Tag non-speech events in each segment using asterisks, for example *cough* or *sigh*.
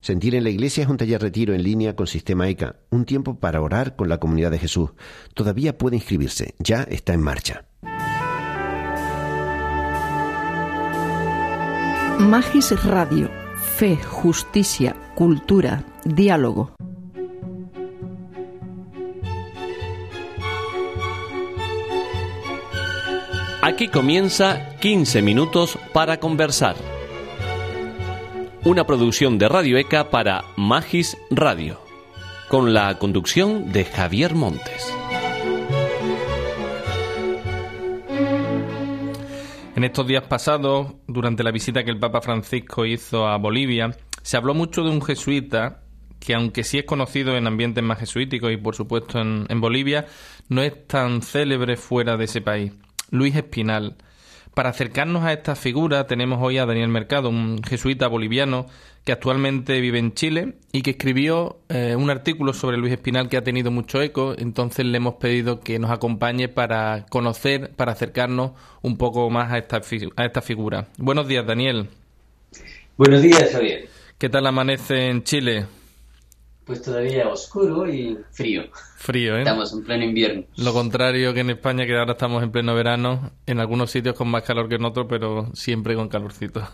Sentir en la Iglesia es un taller retiro en línea con Sistema ECA, un tiempo para orar con la comunidad de Jesús. Todavía puede inscribirse, ya está en marcha. Magis Radio, fe, justicia, cultura, diálogo. Aquí comienza 15 minutos para conversar una producción de Radio ECA para Magis Radio, con la conducción de Javier Montes. En estos días pasados, durante la visita que el Papa Francisco hizo a Bolivia, se habló mucho de un jesuita que aunque sí es conocido en ambientes más jesuíticos y por supuesto en, en Bolivia, no es tan célebre fuera de ese país. Luis Espinal, para acercarnos a esta figura tenemos hoy a Daniel Mercado, un jesuita boliviano que actualmente vive en Chile y que escribió eh, un artículo sobre Luis Espinal que ha tenido mucho eco. Entonces le hemos pedido que nos acompañe para conocer, para acercarnos un poco más a esta, a esta figura. Buenos días, Daniel. Buenos días, Javier. ¿Qué tal amanece en Chile? Pues todavía oscuro y frío. Frío, ¿eh? Estamos en pleno invierno. Lo contrario que en España, que ahora estamos en pleno verano, en algunos sitios con más calor que en otros, pero siempre con calorcito.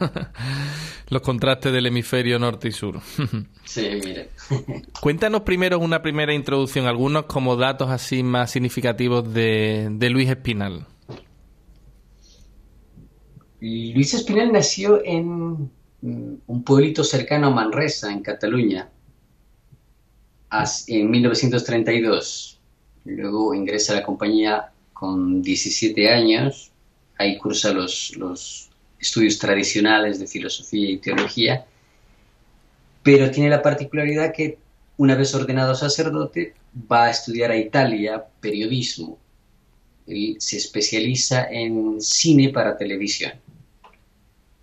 *laughs* Los contrastes del hemisferio norte y sur. *laughs* sí, mire. *laughs* Cuéntanos primero una primera introducción, algunos como datos así más significativos de, de Luis Espinal. Luis Espinal nació en un pueblito cercano a Manresa, en Cataluña en 1932. Luego ingresa a la compañía con 17 años. Ahí cursa los, los estudios tradicionales de filosofía y teología. Pero tiene la particularidad que una vez ordenado sacerdote va a estudiar a Italia periodismo. Él se especializa en cine para televisión.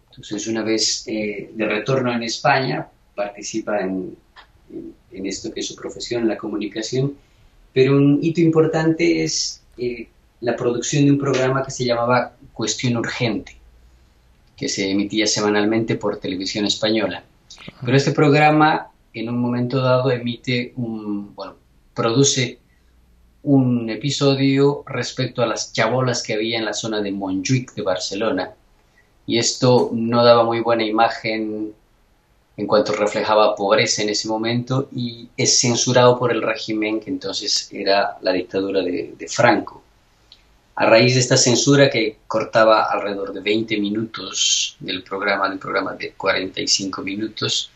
Entonces, una vez eh, de retorno en España, participa en en, esto que es su profesión, la comunicación, pero un hito importante es eh, la producción de un programa que se llamaba Cuestión Urgente, que se emitía semanalmente por televisión española. Pero este programa, en un momento dado, emite un, bueno, produce un episodio respecto a las chabolas que había en la zona de Montjuic de Barcelona. Y esto no daba muy buena imagen en cuanto reflejaba pobreza en ese momento y es censurado por el régimen que entonces era la dictadura de, Franco. A raíz de esta censura que cortaba alrededor de 20 minutos del programa, del programa de 45 minutos,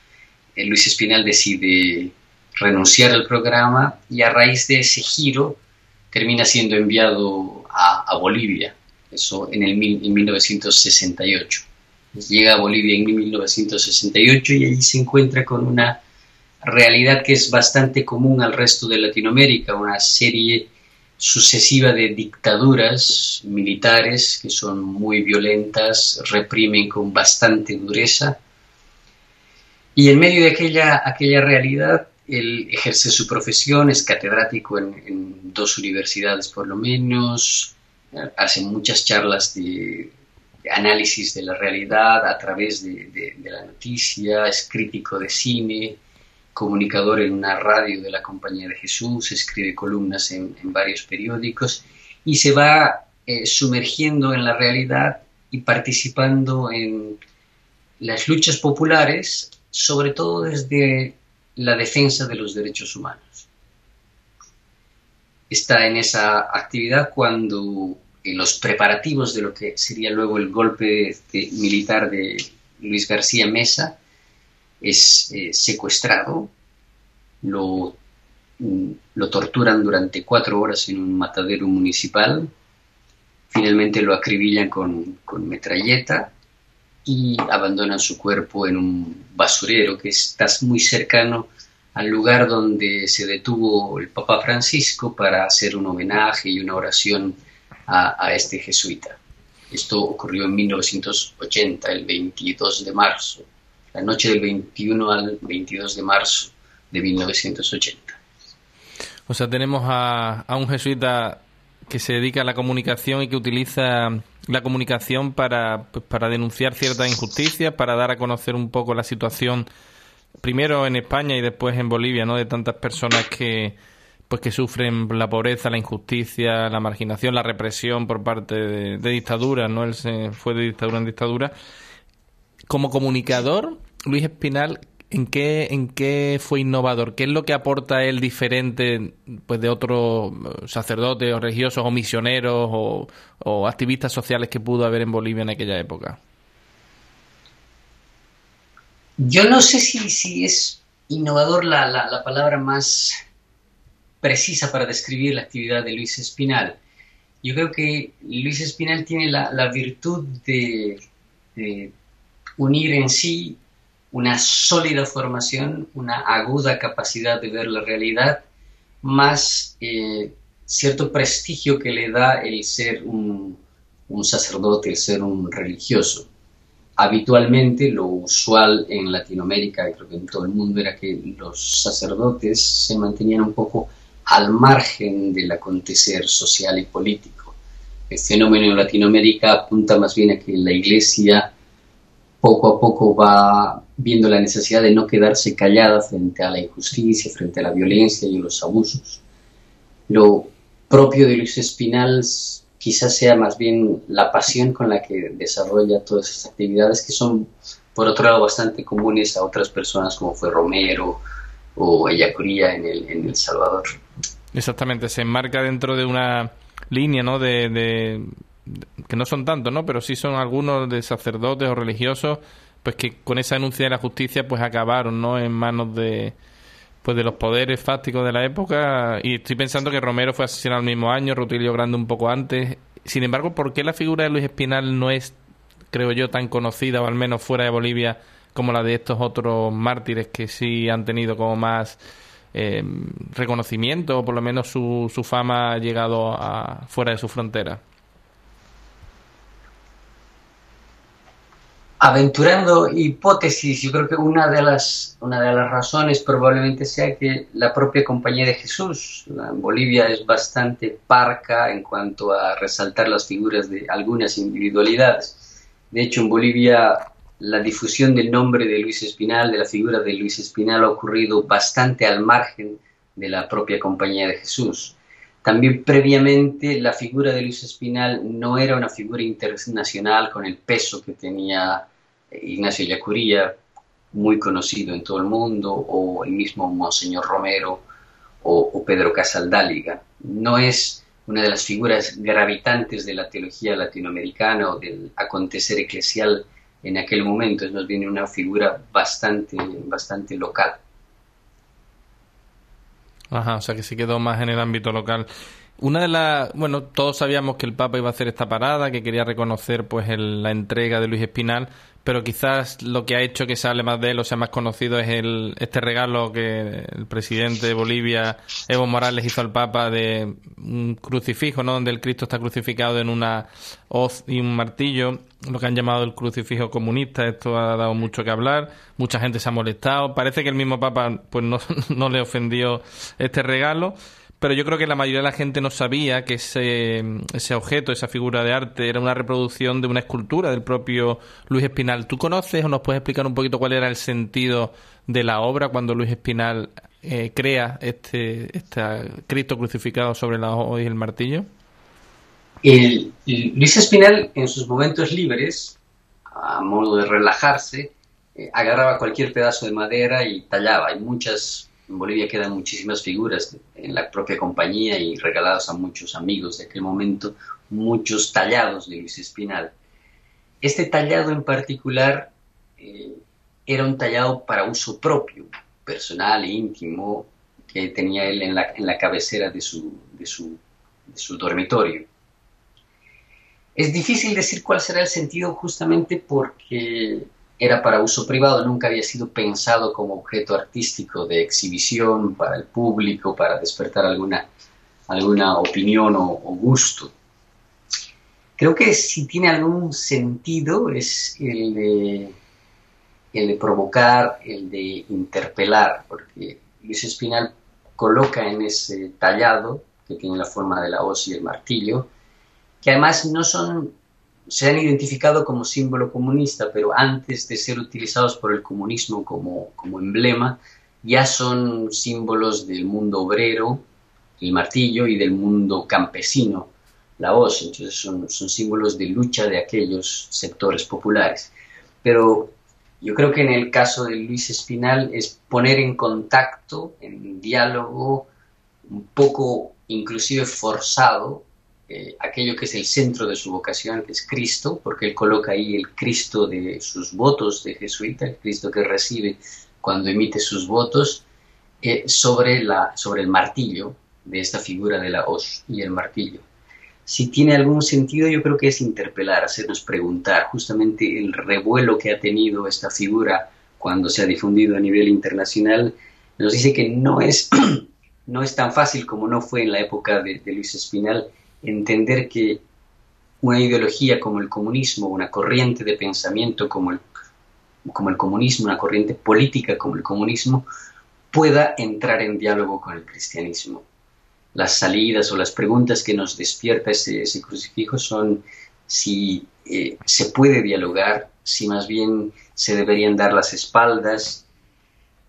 eh, Luis Espinal decide renunciar al programa y a raíz de ese giro termina siendo enviado a, Bolivia, eso en, el, en 1968 llega a Bolivia en 1968 y allí se encuentra con una realidad que es bastante común al resto de Latinoamérica, una serie sucesiva de dictaduras militares que son muy violentas, reprimen con bastante dureza. Y en medio de aquella, aquella realidad, él ejerce su profesión, es catedrático en, en dos universidades por lo menos, hace muchas charlas de análisis de la realidad a través de, la noticia, es crítico de cine, comunicador en una radio de la Compañía de Jesús, escribe columnas en, varios periódicos y se va eh, sumergiendo en la realidad y participando en las luchas populares, sobre todo desde la defensa de los derechos humanos. Está en esa actividad cuando los preparativos de lo que sería luego el golpe militar de Luis García Mesa, es eh, secuestrado, lo, mm, lo, torturan durante cuatro horas en un matadero municipal, finalmente lo acribillan con, con metralleta y abandonan su cuerpo en un basurero que está muy cercano al lugar donde se detuvo el Papa Francisco para hacer un homenaje y una oración a, este jesuita. Esto ocurrió en 1980, el 22 de marzo, la noche del 21 al 22 de marzo de 1980. O sea, tenemos a, a un jesuita que se dedica a la comunicación y que utiliza la comunicación para, pues, para denunciar ciertas injusticias, para dar a conocer un poco la situación, primero en España y después en Bolivia, ¿no? De tantas personas que pues que sufren la pobreza, la injusticia, la marginación, la represión por parte de, de dictaduras, ¿no? Él se fue de dictadura en dictadura. Como comunicador, Luis Espinal, ¿En qué, ¿En qué fue innovador? ¿Qué es lo que aporta él diferente pues, de otros eh, sacerdotes o religiosos o misioneros o, activistas sociales que pudo haber en Bolivia en aquella época? Yo no sé si, si es innovador la, la, palabra más precisa para describir la actividad de Luis Espinal. Yo creo que Luis Espinal tiene la, virtud de, unir en sí una sólida formación, una aguda capacidad de ver la realidad, más eh, cierto prestigio que le da el ser un, sacerdote, el ser un religioso. Habitualmente lo usual en Latinoamérica, y creo que en todo el mundo, era que los sacerdotes se mantenían un poco al margen del acontecer social y político. El fenómeno en Latinoamérica apunta más bien a que la Iglesia poco a poco va viendo la necesidad de no quedarse callada frente a la injusticia, frente a la violencia y los abusos. Lo propio de Luis Espinal quizás sea más bien la pasión con la que desarrolla todas esas actividades que son, por otro lado, bastante comunes a otras personas como fue Romero o Ellacuría en en el Salvador. Exactamente, se enmarca dentro de una línea ¿no? de que no son tantos, ¿no? Pero sí son algunos de sacerdotes o religiosos, pues que con esa denuncia de la justicia, pues acabaron, ¿no? En manos de, pues de los poderes fácticos de la época. Y estoy pensando que Romero fue asesinado el mismo año, Rutilio Grande un poco antes. Sin embargo, ¿por qué la figura de Luis Espinal no es, creo yo, tan conocida, o al menos fuera de Bolivia, como la de estos otros mártires que sí han tenido como más eh, reconocimiento, o por lo menos su, su fama ha llegado fuera de su frontera? aventurando hipótesis, yo creo que una de las, una de las razones probablemente sea que la propia Compañía de Jesús en Bolivia es bastante parca en cuanto a resaltar las figuras de algunas individualidades. De hecho, en Bolivia la difusión del nombre de Luis Espinal, de la figura de Luis Espinal, ha ocurrido bastante al margen de la propia Compañía de Jesús. También previamente la figura de Luis Espinal no era una figura internacional con el peso que tenía Ignacio Yacuría, muy conocido en todo el mundo, o el mismo Monseñor Romero o, Pedro Casaldáliga. No es una de las figuras gravitantes de la teología latinoamericana o del acontecer eclesial en aquel momento, más bien una figura bastante, bastante local. Ajá, o sea que se quedó más en el ámbito local. Una de las, bueno, todos sabíamos que el Papa iba a hacer esta parada, que quería reconocer pues la entrega de Luis Espinal, pero quizás lo que ha hecho que se hable más de él o sea más conocido es el, este regalo que el presidente de Bolivia, Evo Morales, hizo al Papa de un crucifijo, ¿no? Donde el Cristo está crucificado en una hoz y un martillo, lo que han llamado el crucifijo comunista. Esto ha dado mucho que hablar, mucha gente se ha molestado. Parece que el mismo Papa pues no, *laughs* no le ofendió este regalo pero yo creo que la mayoría de la gente no sabía que ese, objeto, esa figura de arte, era una reproducción de una escultura del propio Luis Espinal. ¿Tú conoces o nos puedes explicar un poquito cuál era el sentido de la obra cuando Luis Espinal eh, crea este, este Cristo crucificado sobre la hoz y el martillo? Luis Espinal, en sus momentos libres, a modo de relajarse, eh, agarraba cualquier pedazo de madera y tallaba. Hay muchas en Bolivia quedan muchísimas figuras en la propia compañía y regalados a muchos amigos de aquel momento, muchos tallados de Luis Espinal. Este tallado en particular eh, era un tallado para uso propio, personal e íntimo, que tenía él en la, en la cabecera de su, de, su, de su dormitorio. Es difícil decir cuál será el sentido justamente porque era para uso privado, nunca había sido pensado como objeto artístico de exhibición para el público, para despertar alguna, alguna opinión o, gusto. Creo que si tiene algún sentido es el de, el de provocar, el de interpelar, porque Luis Espinal coloca en ese tallado, que tiene la forma de la hoz y el martillo, que además no son se han identificado como símbolo comunista, pero antes de ser utilizados por el comunismo como, como emblema, ya son símbolos del mundo obrero, el martillo, y del mundo campesino, la hoz. Entonces son, son símbolos de lucha de aquellos sectores populares. Pero yo creo que en el caso de Luis Espinal es poner en contacto, en diálogo, un poco inclusive forzado, eh, aquello que es el centro de su vocación, que es Cristo, porque él coloca ahí el Cristo de sus votos de jesuita, el Cristo que recibe cuando emite sus votos, eh, sobre, la, sobre el martillo de esta figura de la hoz y el martillo. Si tiene algún sentido, yo creo que es interpelar, hacernos preguntar justamente el revuelo que ha tenido esta figura cuando se ha difundido a nivel internacional, nos dice que no es, *clears throat* no es tan fácil como no fue en la época de, de Luis Espinal entender que una ideología como el comunismo, una corriente de pensamiento como el, como el comunismo, una corriente política como el comunismo, pueda entrar en diálogo con el cristianismo. Las salidas o las preguntas que nos despierta ese, crucifijo son si eh, se puede dialogar, si más bien se deberían dar las espaldas,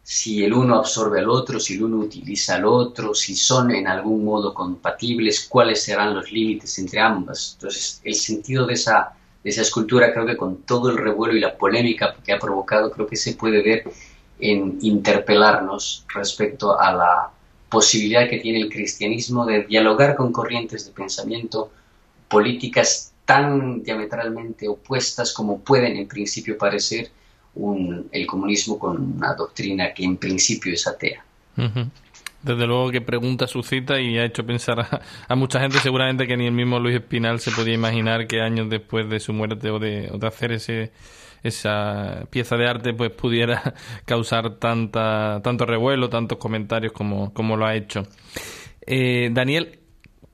si el uno absorbe al otro, si el uno utiliza al otro, si son en algún modo compatibles, cuáles serán los límites entre ambas. Entonces, el sentido de esa, de esa escultura, creo que con todo el revuelo y la polémica que ha provocado, creo que se puede ver en interpelarnos respecto a la posibilidad que tiene el cristianismo de dialogar con corrientes de pensamiento políticas tan diametralmente opuestas como pueden en principio parecer el comunismo con una doctrina que en principio es atea. Desde luego que pregunta suscita y ha hecho pensar a, mucha gente seguramente que ni el mismo Luis Espinal se podía imaginar que años después de su muerte o de, hacer ese, esa pieza de arte pues pudiera *laughs* causar tanta, tanto revuelo, tantos comentarios como, como lo ha hecho. Eh, Daniel,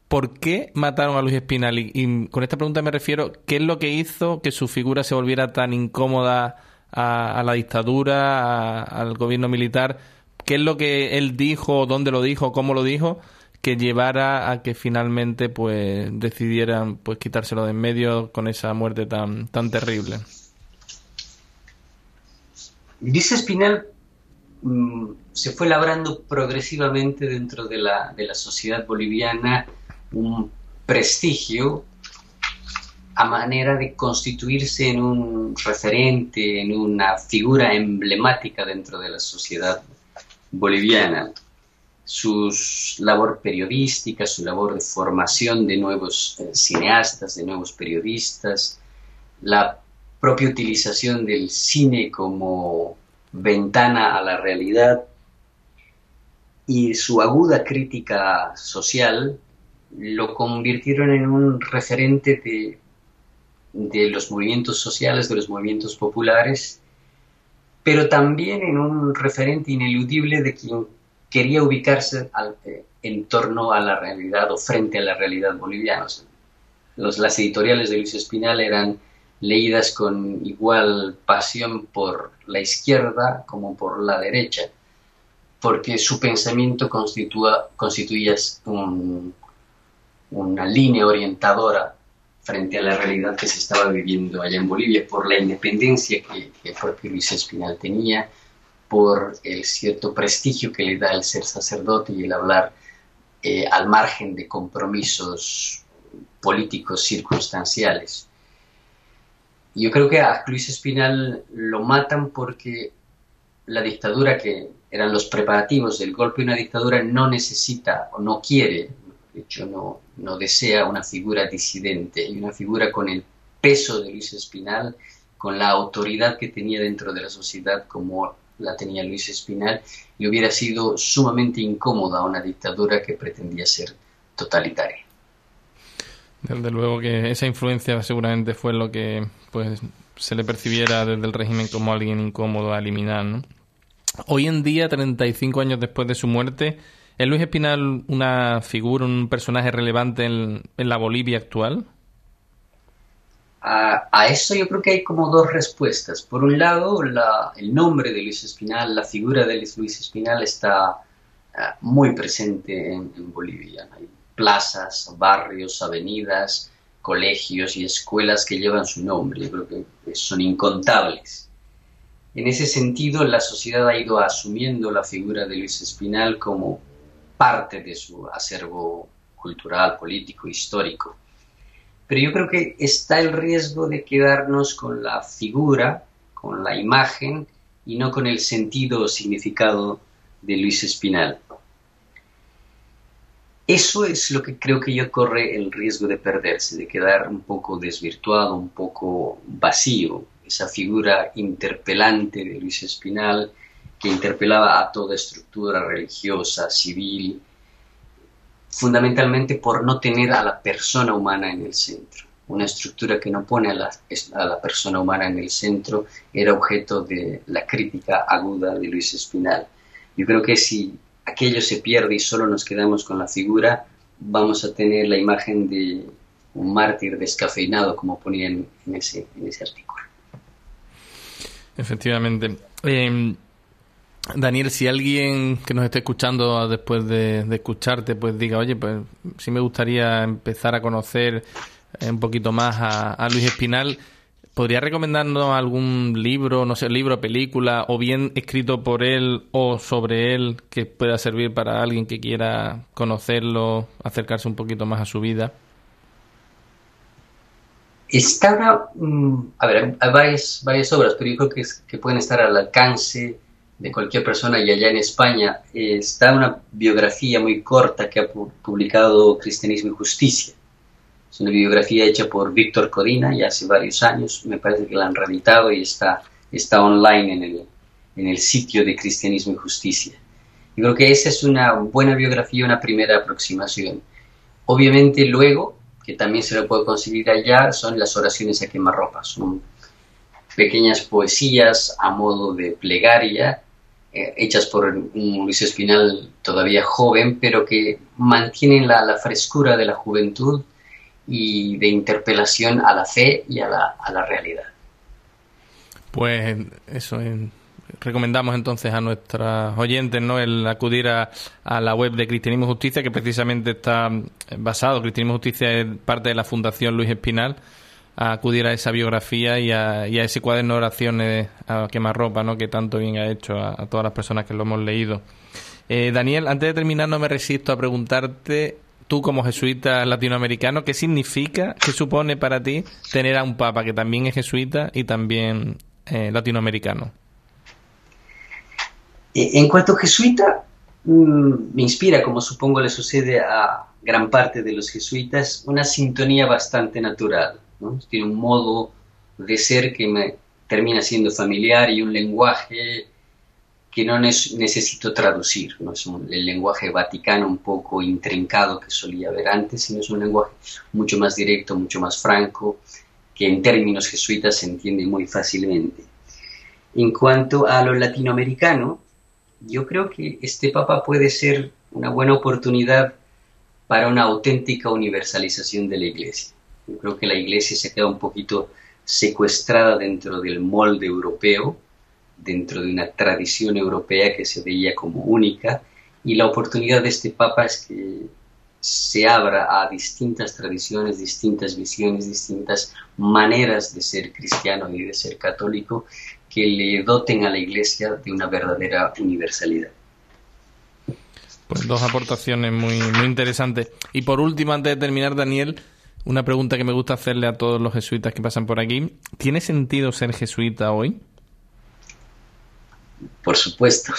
¿por qué mataron a Luis Espinal? y, con esta pregunta me refiero, ¿qué es lo que hizo que su figura se volviera tan incómoda a, la dictadura, al gobierno militar, qué es lo que él dijo, dónde lo dijo, cómo lo dijo, que llevara a que finalmente pues decidieran pues quitárselo de en medio con esa muerte tan, tan terrible. Dice Espinal mm, se fue labrando progresivamente dentro de la, de la sociedad boliviana un prestigio a manera de constituirse en un referente, en una figura emblemática dentro de la sociedad boliviana. Su labor periodística, su labor de formación de nuevos eh, cineastas, de nuevos periodistas, la propia utilización del cine como ventana a la realidad y su aguda crítica social lo convirtieron en un referente de de los movimientos sociales, de los movimientos populares, pero también en un referente ineludible de quien quería ubicarse eh, en torno a la realidad o frente a la realidad boliviana. los, las editoriales de Luis Espinal eran leídas con igual pasión por la izquierda como por la derecha, porque su pensamiento constituía una línea orientadora frente a la realidad que se estaba viviendo allá en Bolivia, por la independencia que, el propio Luis Espinal tenía, por el cierto prestigio que le da el ser sacerdote y el hablar eh, al margen de compromisos políticos circunstanciales. Yo creo que a Luis Espinal lo matan porque la dictadura, que eran los preparativos del golpe de una dictadura, no necesita o no quiere de hecho no, no desea una figura disidente y una figura con el peso de Luis Espinal, con la autoridad que tenía dentro de la sociedad como la tenía Luis Espinal, y hubiera sido sumamente incómoda una dictadura que pretendía ser totalitaria. Desde luego que esa influencia seguramente fue lo que pues se le percibiera desde el régimen como alguien incómodo a eliminar. ¿no? Hoy en día, 35 años después de su muerte, ¿es Luis Espinal una figura, un personaje relevante en, la Bolivia actual? A, eso yo creo que hay como dos respuestas. Por un lado, el nombre de Luis Espinal, la figura de Luis Espinal está ah, muy presente en, en Bolivia. Hay plazas, barrios, avenidas, colegios y escuelas que llevan su nombre. Yo creo que son incontables. En ese sentido, la sociedad ha ido asumiendo la figura de Luis Espinal como parte de su acervo cultural, político, histórico. Pero yo creo que está el riesgo de quedarnos con la figura, con la imagen y no con el sentido o significado de Luis Espinal. Eso es lo que creo que yo corre el riesgo de perderse, de quedar un poco desvirtuado, un poco vacío, esa figura interpelante de Luis Espinal que interpelaba a toda estructura religiosa, civil, fundamentalmente por no tener a la persona humana en el centro. Una estructura que no pone a la, a la persona humana en el centro era objeto de la crítica aguda de Luis Espinal. Yo creo que si aquello se pierde y solo nos quedamos con la figura, vamos a tener la imagen de un mártir descafeinado, como ponían en ese, en ese artículo. Efectivamente. Em, Daniel, si alguien que nos esté escuchando después de, escucharte, pues diga, oye, pues sí me gustaría empezar a conocer un poquito más a Luis Espinal, ¿Podría recomendarnos algún libro, no sé, libro, película, o bien escrito por él o sobre él que pueda servir para alguien que quiera conocerlo, acercarse un poquito más a su vida? Está mm, a ver, hay varias, varias obras, pero yo creo que, que pueden estar al alcance de cualquier persona y allá en España está una biografía muy corta que ha publicado Cristianismo y Justicia es una biografía hecha por Víctor Codina ya hace varios años. Me parece que la han reeditado y está, está online en el, en el sitio de Cristianismo y Justicia. Y creo que esa es una buena biografía, una primera aproximación. Obviamente luego, que también se lo puede conseguir allá, son las oraciones a quemarropa. Son pequeñas poesías a modo de plegaria, eh, hechas por un Luis Espinal todavía joven, pero que mantienen la, frescura de la juventud y de interpelación a la fe y a la, a la realidad. Pues eso, recomendamos entonces a nuestras oyentes ¿no? el acudir a, a, la web de Cristianismo Justicia, que precisamente está basado, Cristianismo Justicia es parte de la Fundación Luis Espinal, acudir a esa biografía y a, y a ese cuaderno de oraciones a quemarropa, ¿no? que tanto bien ha hecho a, todas las personas que lo hemos leído. Eh, Daniel, antes de terminar, no me resisto a preguntarte tú como jesuita latinoamericano, ¿qué significa, qué supone para ti tener a un papa que también es jesuita y también eh, latinoamericano? Eh, en cuanto a jesuita, mm, me inspira, como supongo le sucede a gran parte de los jesuitas, una sintonía bastante natural. Tiene un modo de ser que me termina siendo familiar y un lenguaje que no necesito traducir, no es el lenguaje vaticano un poco intrincado que solía haber antes, sino es un lenguaje mucho más directo, mucho más franco, que en términos jesuitas se entiende muy fácilmente. En cuanto a lo latinoamericano, yo creo que este Papa puede ser una buena oportunidad para una auténtica universalización de la Iglesia. Yo creo que la Iglesia se queda un poquito secuestrada dentro del molde europeo, dentro de una tradición europea que se veía como única y la oportunidad de este Papa es que se abra a distintas tradiciones, distintas visiones, distintas maneras de ser cristiano y de ser católico que le doten a la Iglesia de una verdadera universalidad. Pues dos aportaciones muy, muy interesantes. Y por último, antes de terminar, Daniel, una pregunta que me gusta hacerle a todos los jesuitas que pasan por aquí. ¿Tiene sentido ser jesuita hoy? por supuesto.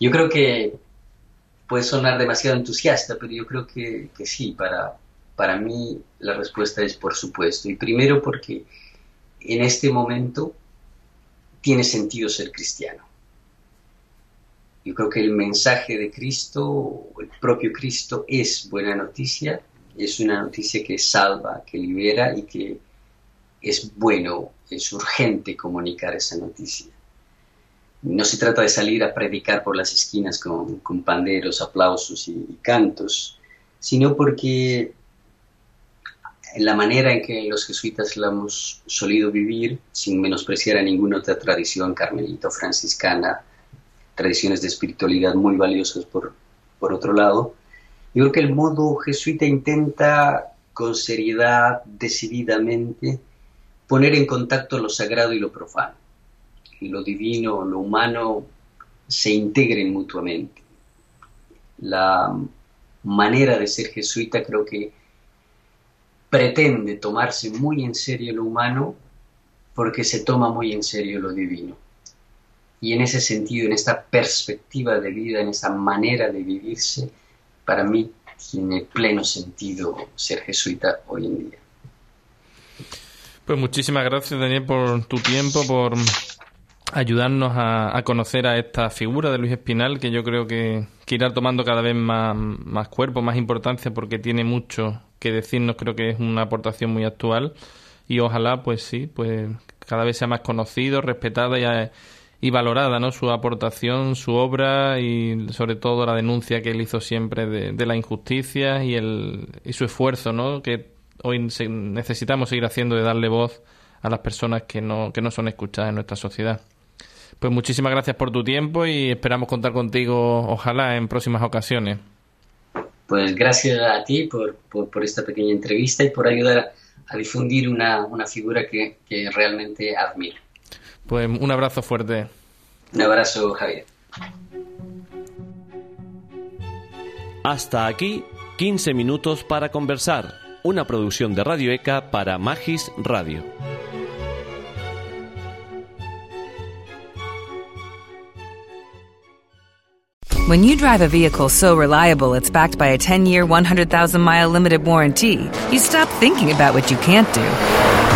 Yo creo que puede sonar demasiado entusiasta, pero yo creo que, sí, para, para mí la respuesta es por supuesto. Y primero porque en este momento tiene sentido ser cristiano. Yo creo que el mensaje de Cristo, el propio Cristo, es buena noticia es una noticia que salva, que libera y que es bueno, es urgente comunicar esa noticia. No se trata de salir a predicar por las esquinas con, panderos, aplausos y, cantos, sino porque en la manera en que los jesuitas la hemos solido vivir, sin menospreciar a ninguna otra tradición carmelita franciscana, tradiciones de espiritualidad muy valiosas por, por otro lado, yo creo que el modo jesuita intenta con seriedad, decididamente, poner en contacto lo sagrado y lo profano. Y lo divino, lo humano se integren mutuamente. La manera de ser jesuita creo que pretende tomarse muy en serio lo humano porque se toma muy en serio lo divino. Y en ese sentido, en esta perspectiva de vida, en esa manera de vivirse, para mí tiene pleno sentido ser jesuita hoy en día. Pues muchísimas gracias, Daniel, por tu tiempo, por ayudarnos a, conocer a esta figura de Luis Espinal, que yo creo que, irá tomando cada vez más, cuerpo, más importancia, porque tiene mucho que decirnos, creo que es una aportación muy actual. Y ojalá, pues sí, pues cada vez sea más conocido, respetada y, y valorada, ¿no? Su aportación, su obra y sobre todo la denuncia que él hizo siempre de, la injusticia y, el, y su esfuerzo, ¿no? Que hoy necesitamos seguir haciendo de darle voz a las personas que no, que no son escuchadas en nuestra sociedad. Pues muchísimas gracias por tu tiempo y esperamos contar contigo, ojalá, en próximas ocasiones. Pues gracias a ti por, por, esta pequeña entrevista y por ayudar a difundir una, una figura que, que realmente admiro. Pues un abrazo fuerte. Un abrazo, Javier. Hasta aquí, 15 minutos para conversar. Una producción de Radio ECA para Magis Radio. When you drive a vehicle so reliable it's backed by a 10 year, 100,000 mile limited warranty, you stop thinking about what you can't do